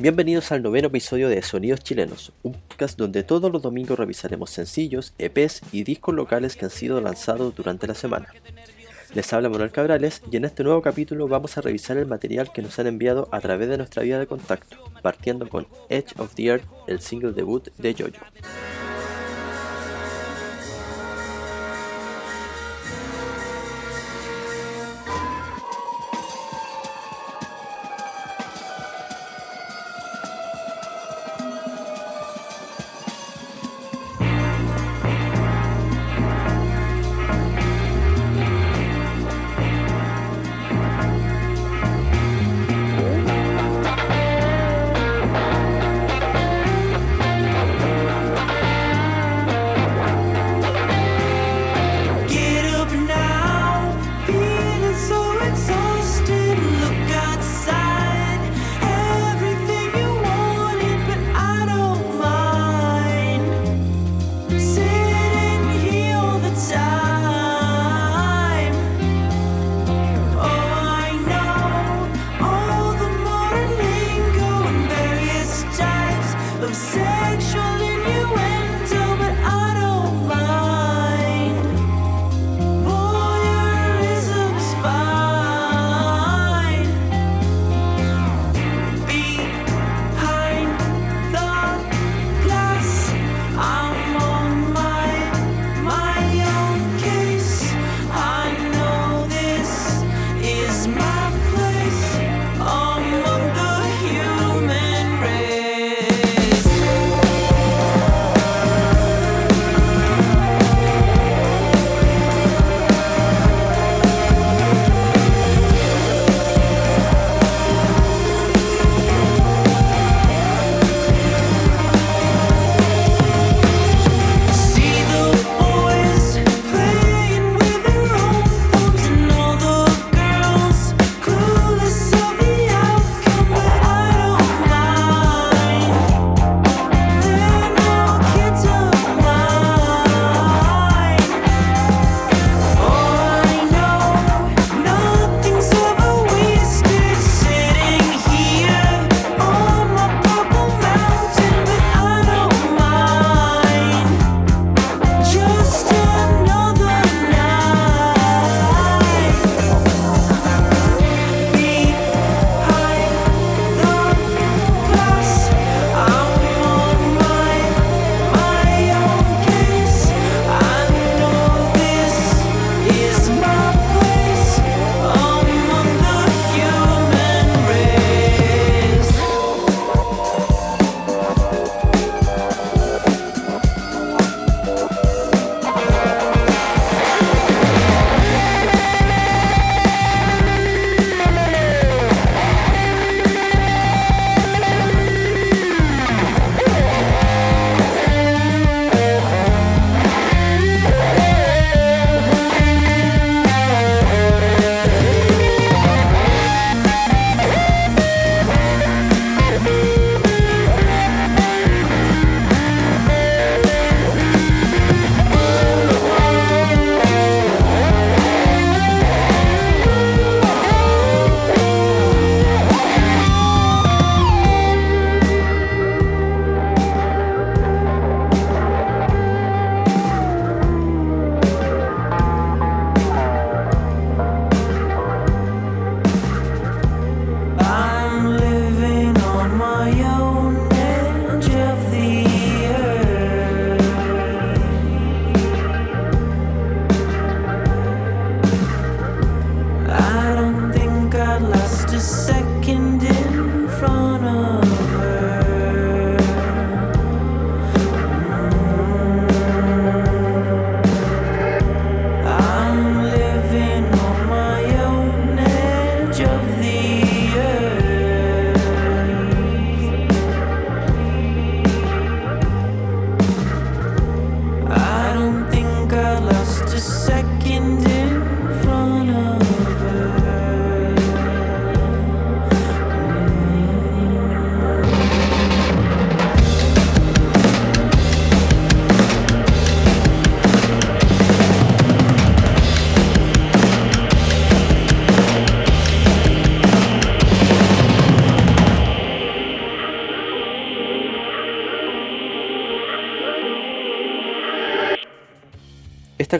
Bienvenidos al noveno episodio de Sonidos Chilenos, un podcast donde todos los domingos revisaremos sencillos, EPs y discos locales que han sido lanzados durante la semana. Les habla Manuel Cabrales y en este nuevo capítulo vamos a revisar el material que nos han enviado a través de nuestra vía de contacto, partiendo con Edge of the Earth, el single debut de Jojo. say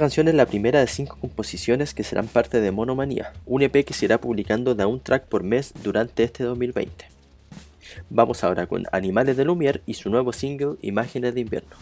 canción es la primera de cinco composiciones que serán parte de Monomanía, un EP que se irá publicando de un track por mes durante este 2020. Vamos ahora con Animales de Lumière y su nuevo single Imágenes de invierno.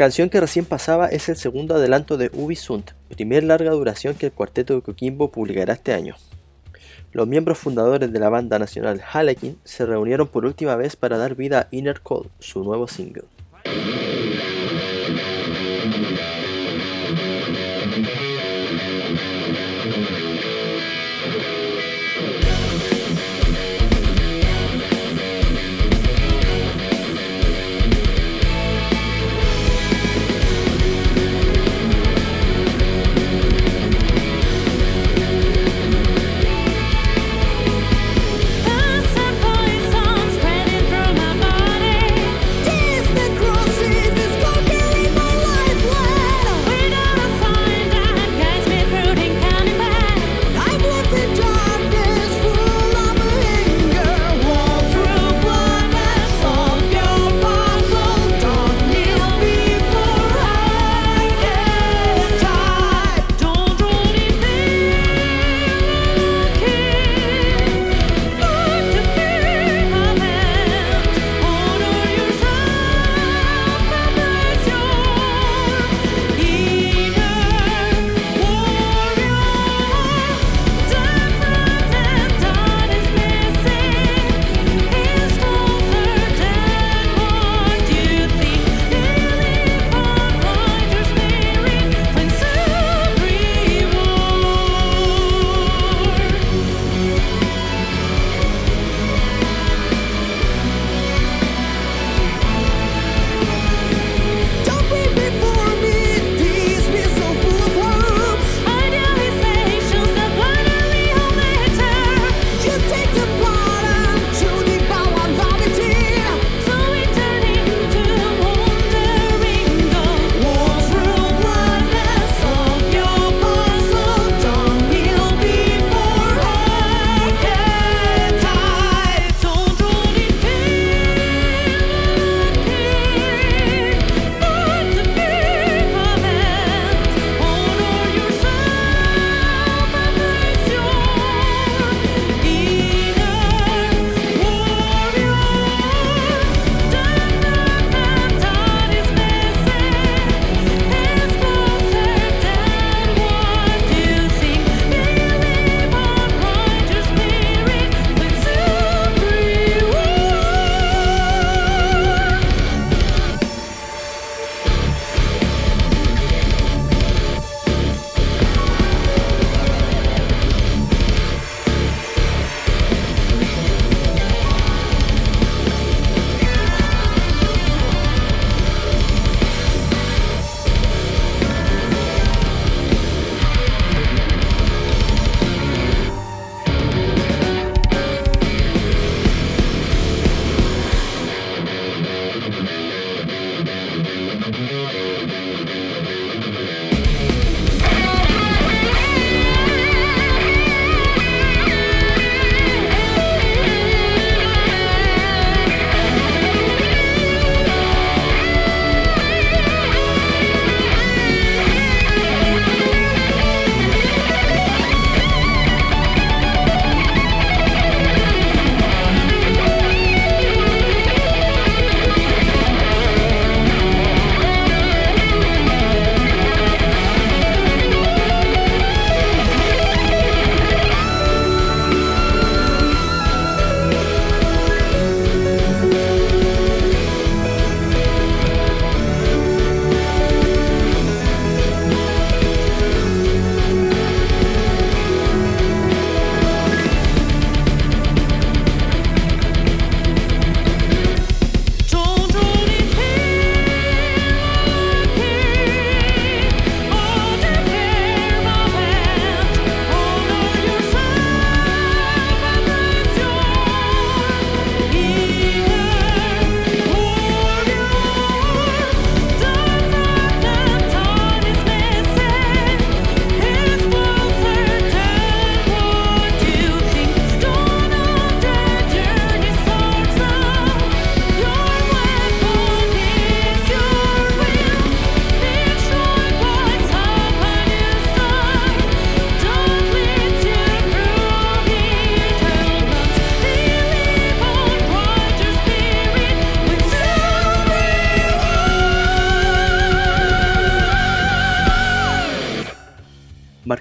Canción que recién pasaba es el segundo adelanto de Sunt, primer larga duración que el cuarteto de Coquimbo publicará este año. Los miembros fundadores de la banda nacional Harlequin se reunieron por última vez para dar vida a Inner Cold, su nuevo single.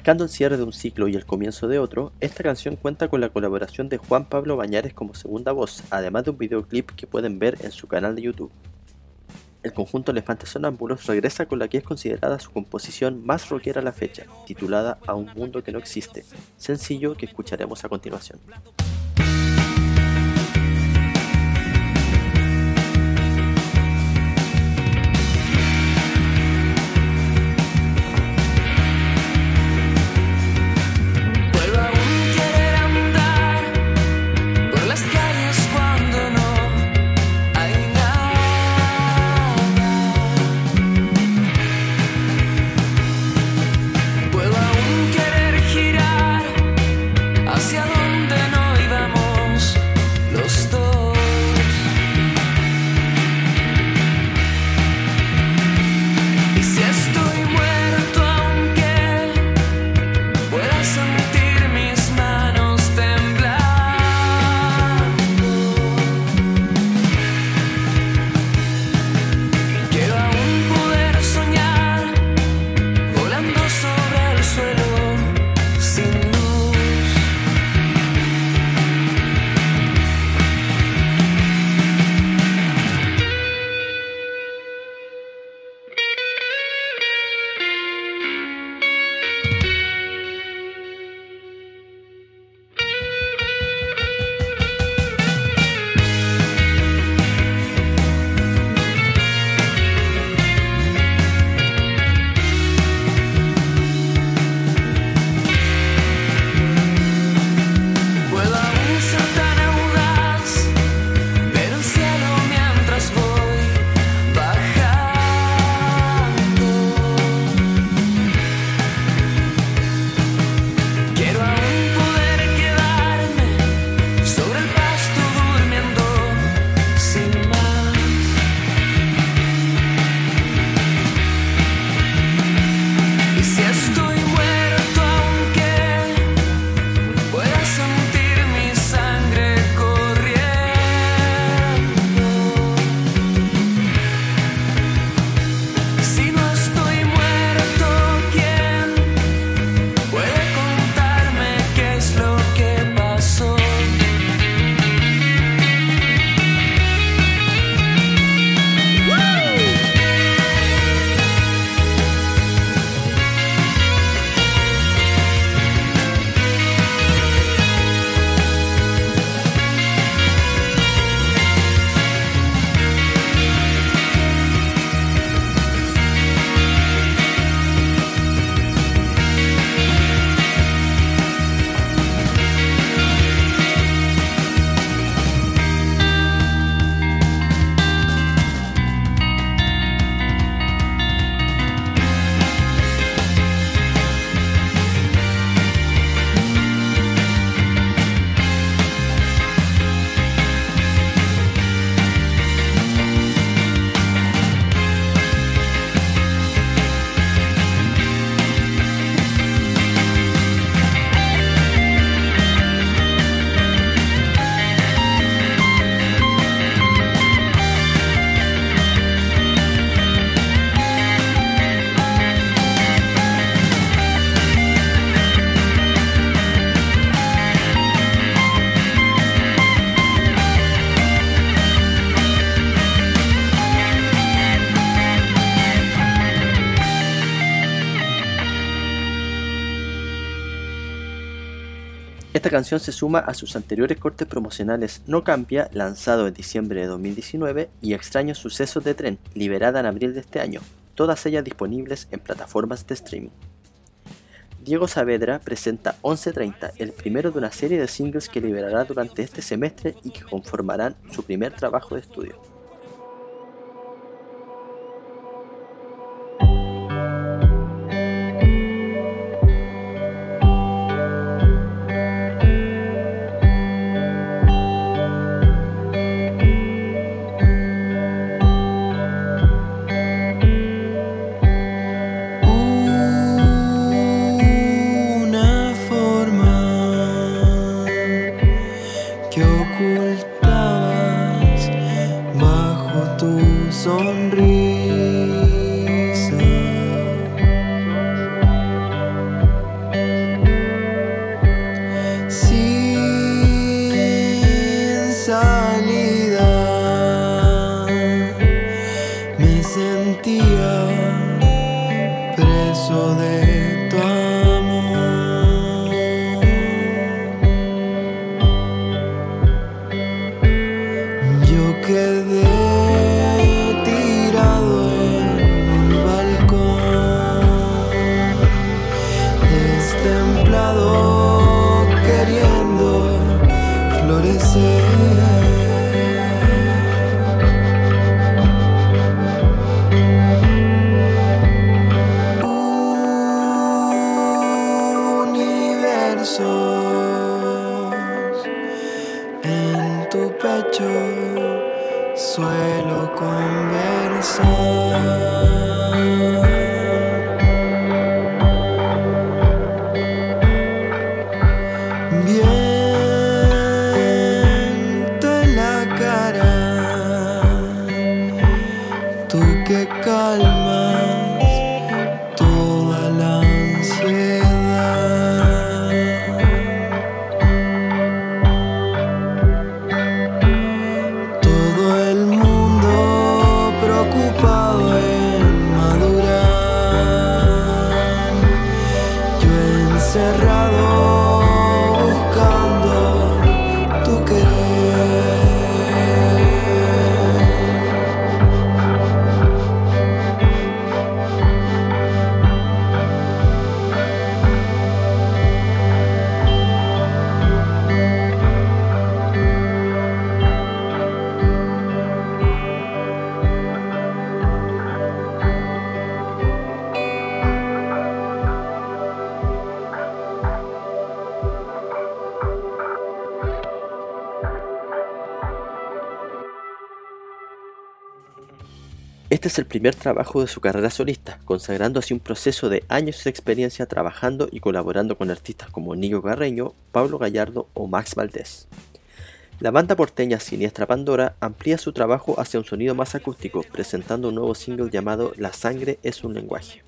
Marcando el cierre de un ciclo y el comienzo de otro, esta canción cuenta con la colaboración de Juan Pablo Bañares como segunda voz, además de un videoclip que pueden ver en su canal de YouTube. El conjunto Elefantes Sonámbulos regresa con la que es considerada su composición más rockera a la fecha, titulada A un mundo que no existe, sencillo que escucharemos a continuación. Esta canción se suma a sus anteriores cortes promocionales No Cambia, lanzado en diciembre de 2019, y Extraños Sucesos de Tren, liberada en abril de este año, todas ellas disponibles en plataformas de streaming. Diego Saavedra presenta 1130, el primero de una serie de singles que liberará durante este semestre y que conformarán su primer trabajo de estudio. Este es el primer trabajo de su carrera solista, consagrando así un proceso de años de experiencia trabajando y colaborando con artistas como Nico Carreño, Pablo Gallardo o Max Valdés. La banda porteña Siniestra Pandora amplía su trabajo hacia un sonido más acústico, presentando un nuevo single llamado La sangre es un lenguaje.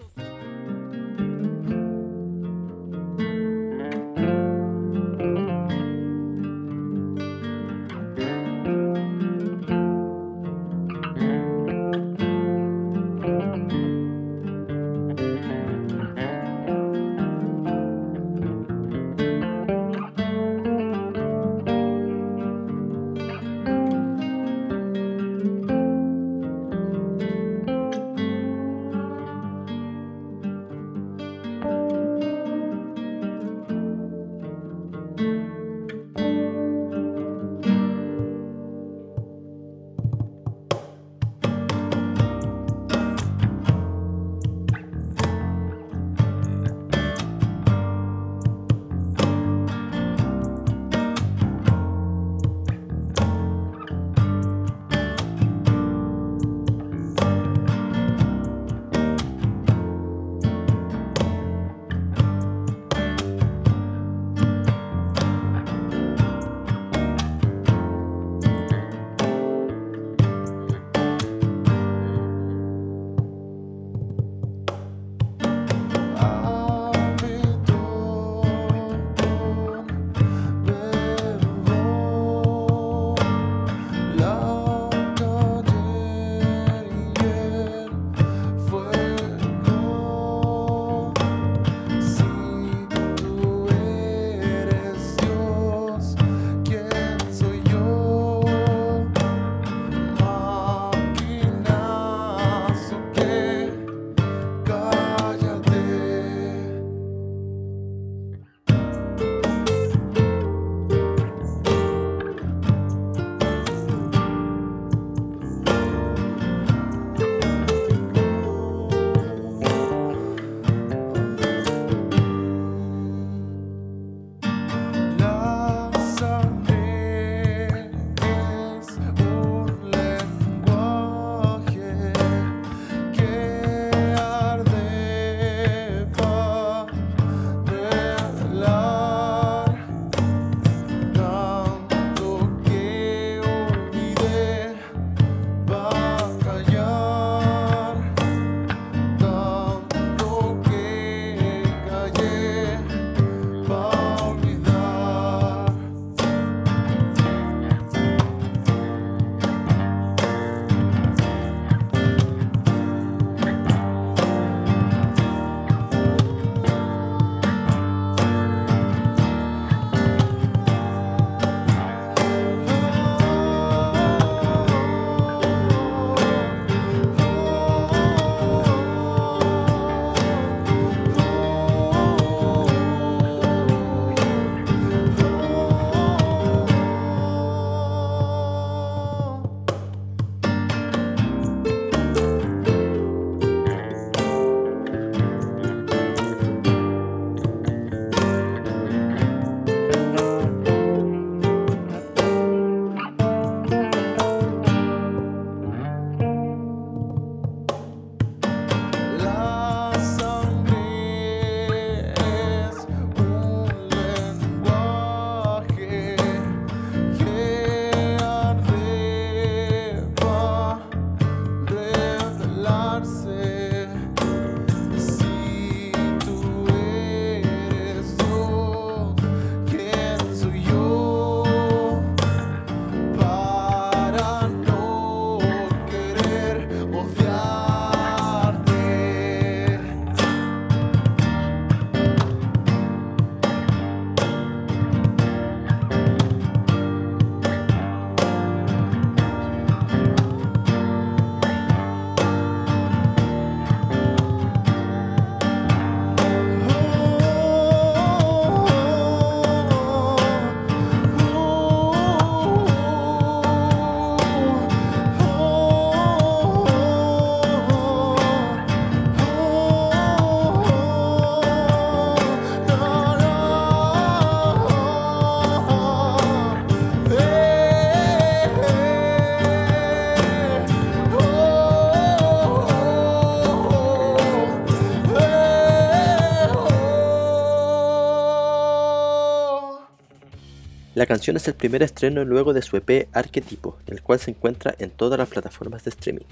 La canción es el primer estreno luego de su EP Arquetipo, el cual se encuentra en todas las plataformas de streaming.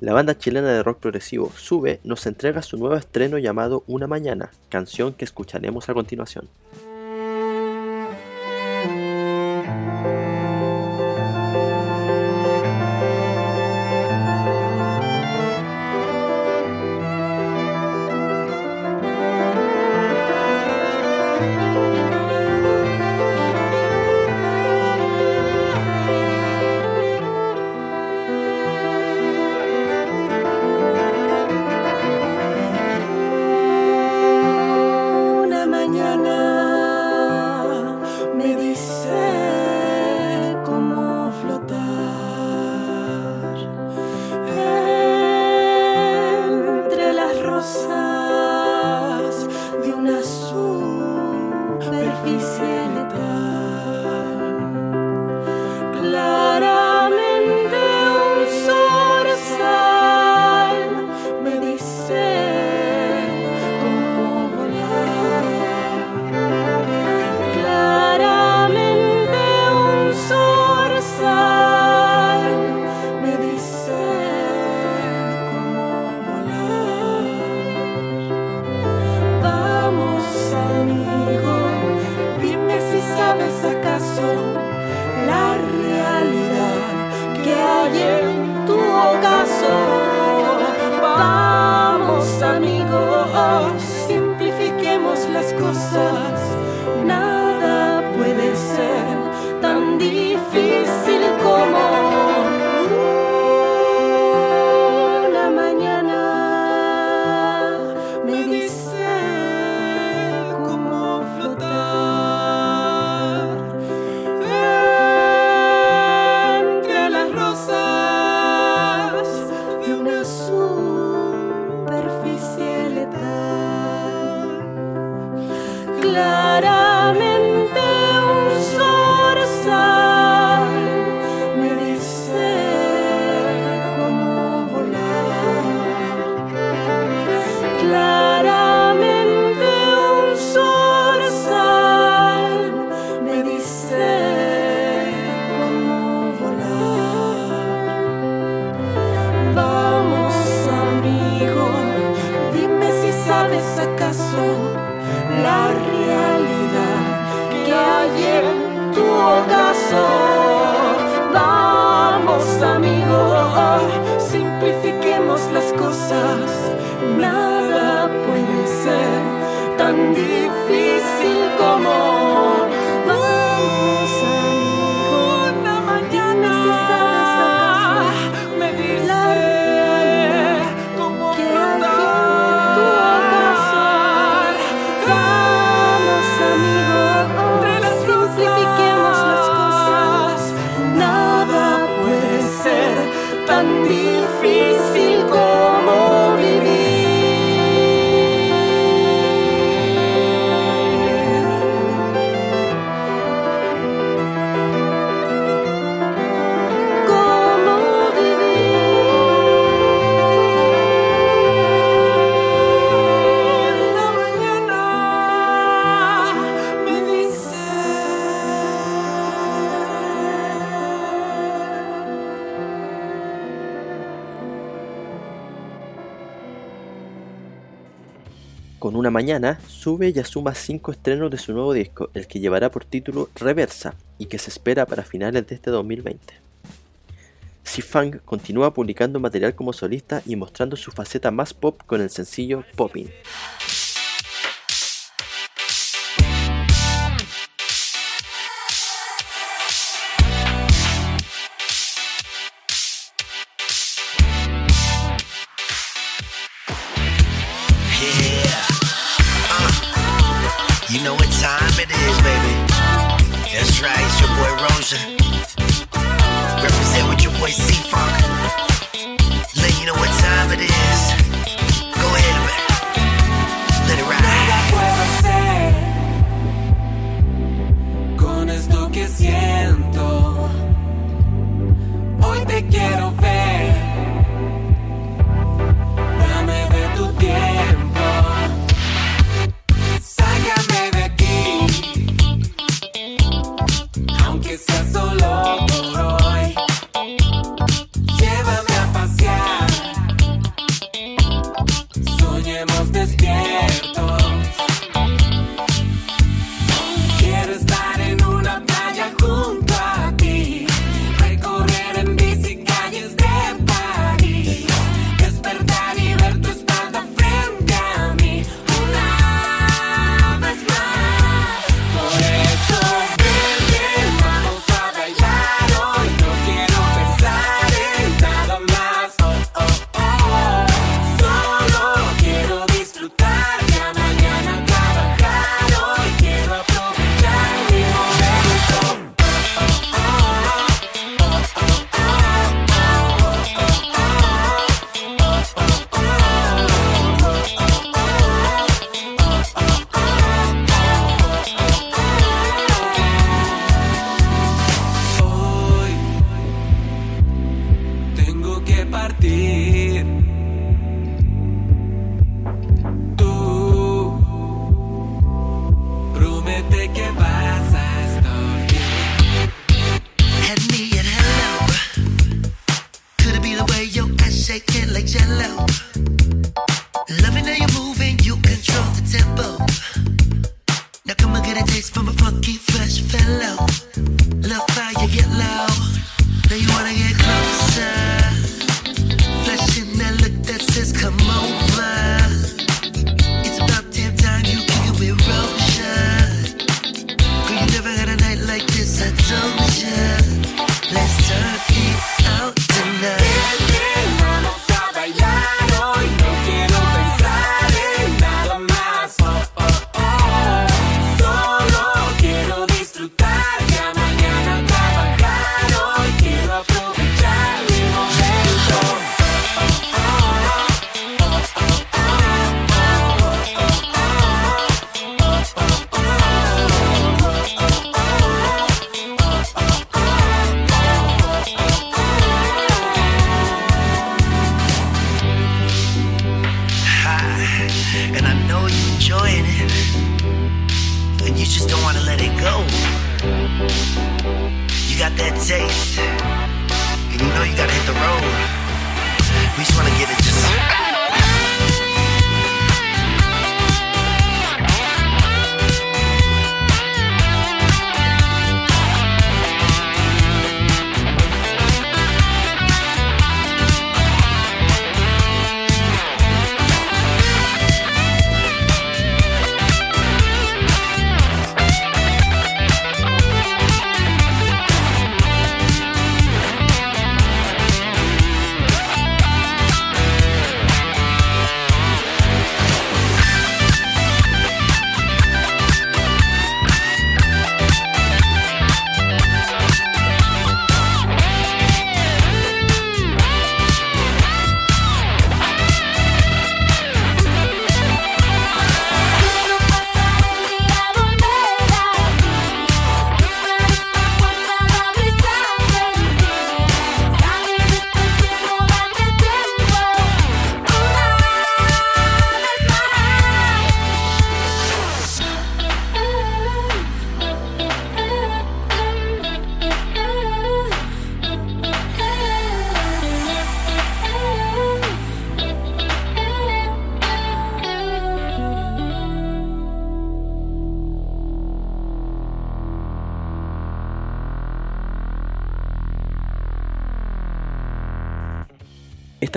La banda chilena de rock progresivo Sube nos entrega su nuevo estreno llamado Una Mañana, canción que escucharemos a continuación. con una mañana, sube y asuma cinco estrenos de su nuevo disco, el que llevará por título Reversa y que se espera para finales de este 2020. Si Fang continúa publicando material como solista y mostrando su faceta más pop con el sencillo Poppin'.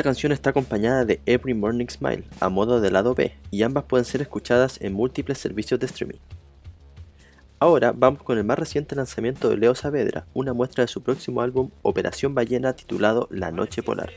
Canción está acompañada de Every Morning Smile a modo de lado B y ambas pueden ser escuchadas en múltiples servicios de streaming. Ahora vamos con el más reciente lanzamiento de Leo Saavedra, una muestra de su próximo álbum Operación Ballena titulado La Noche Polar.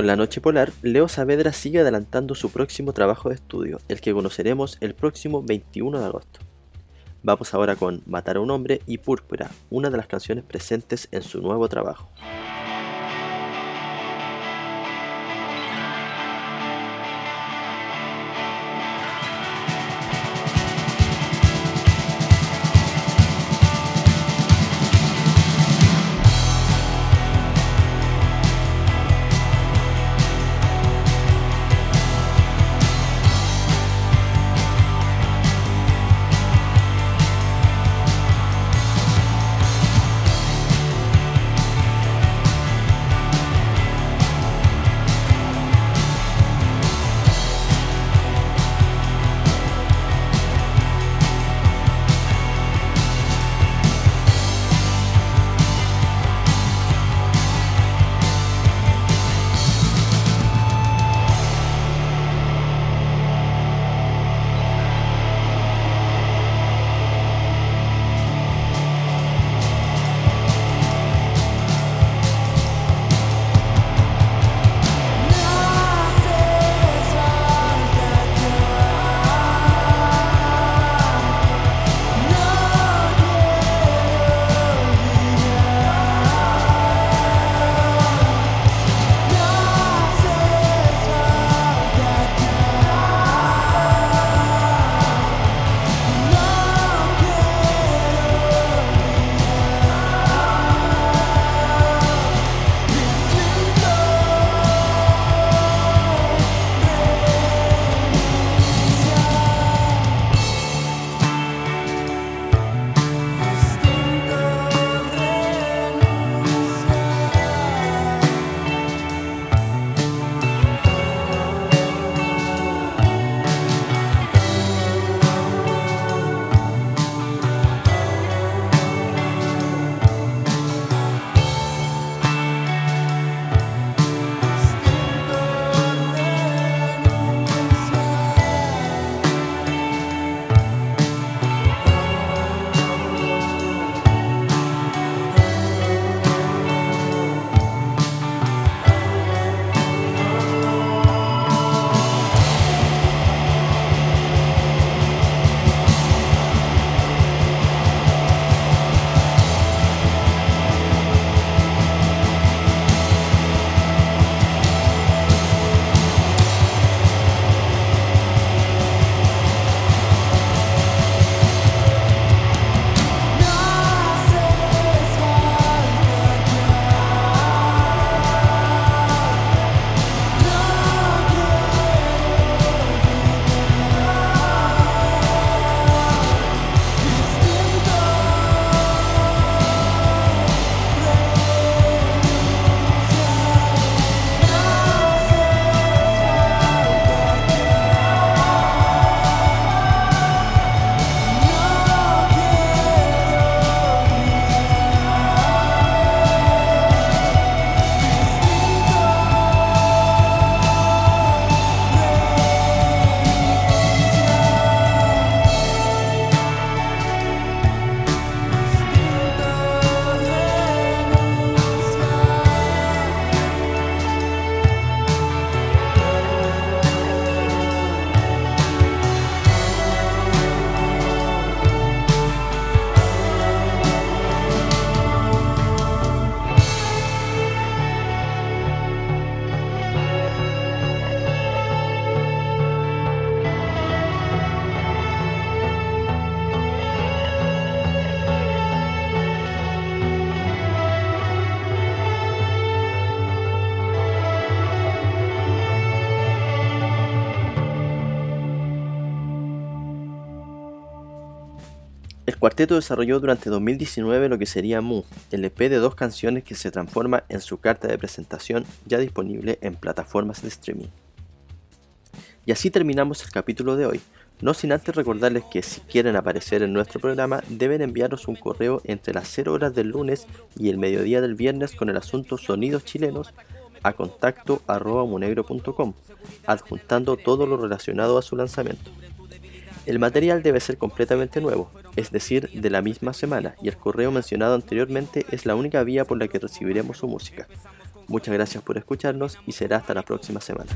Con La Noche Polar, Leo Saavedra sigue adelantando su próximo trabajo de estudio, el que conoceremos el próximo 21 de agosto. Vamos ahora con Matar a un hombre y Púrpura, una de las canciones presentes en su nuevo trabajo. Cuarteto desarrolló durante 2019 lo que sería Mu, el EP de dos canciones que se transforma en su carta de presentación ya disponible en plataformas de streaming. Y así terminamos el capítulo de hoy, no sin antes recordarles que si quieren aparecer en nuestro programa deben enviarnos un correo entre las 0 horas del lunes y el mediodía del viernes con el asunto Sonidos Chilenos a contacto arroba munegro.com, adjuntando todo lo relacionado a su lanzamiento. El material debe ser completamente nuevo, es decir, de la misma semana, y el correo mencionado anteriormente es la única vía por la que recibiremos su música. Muchas gracias por escucharnos y será hasta la próxima semana.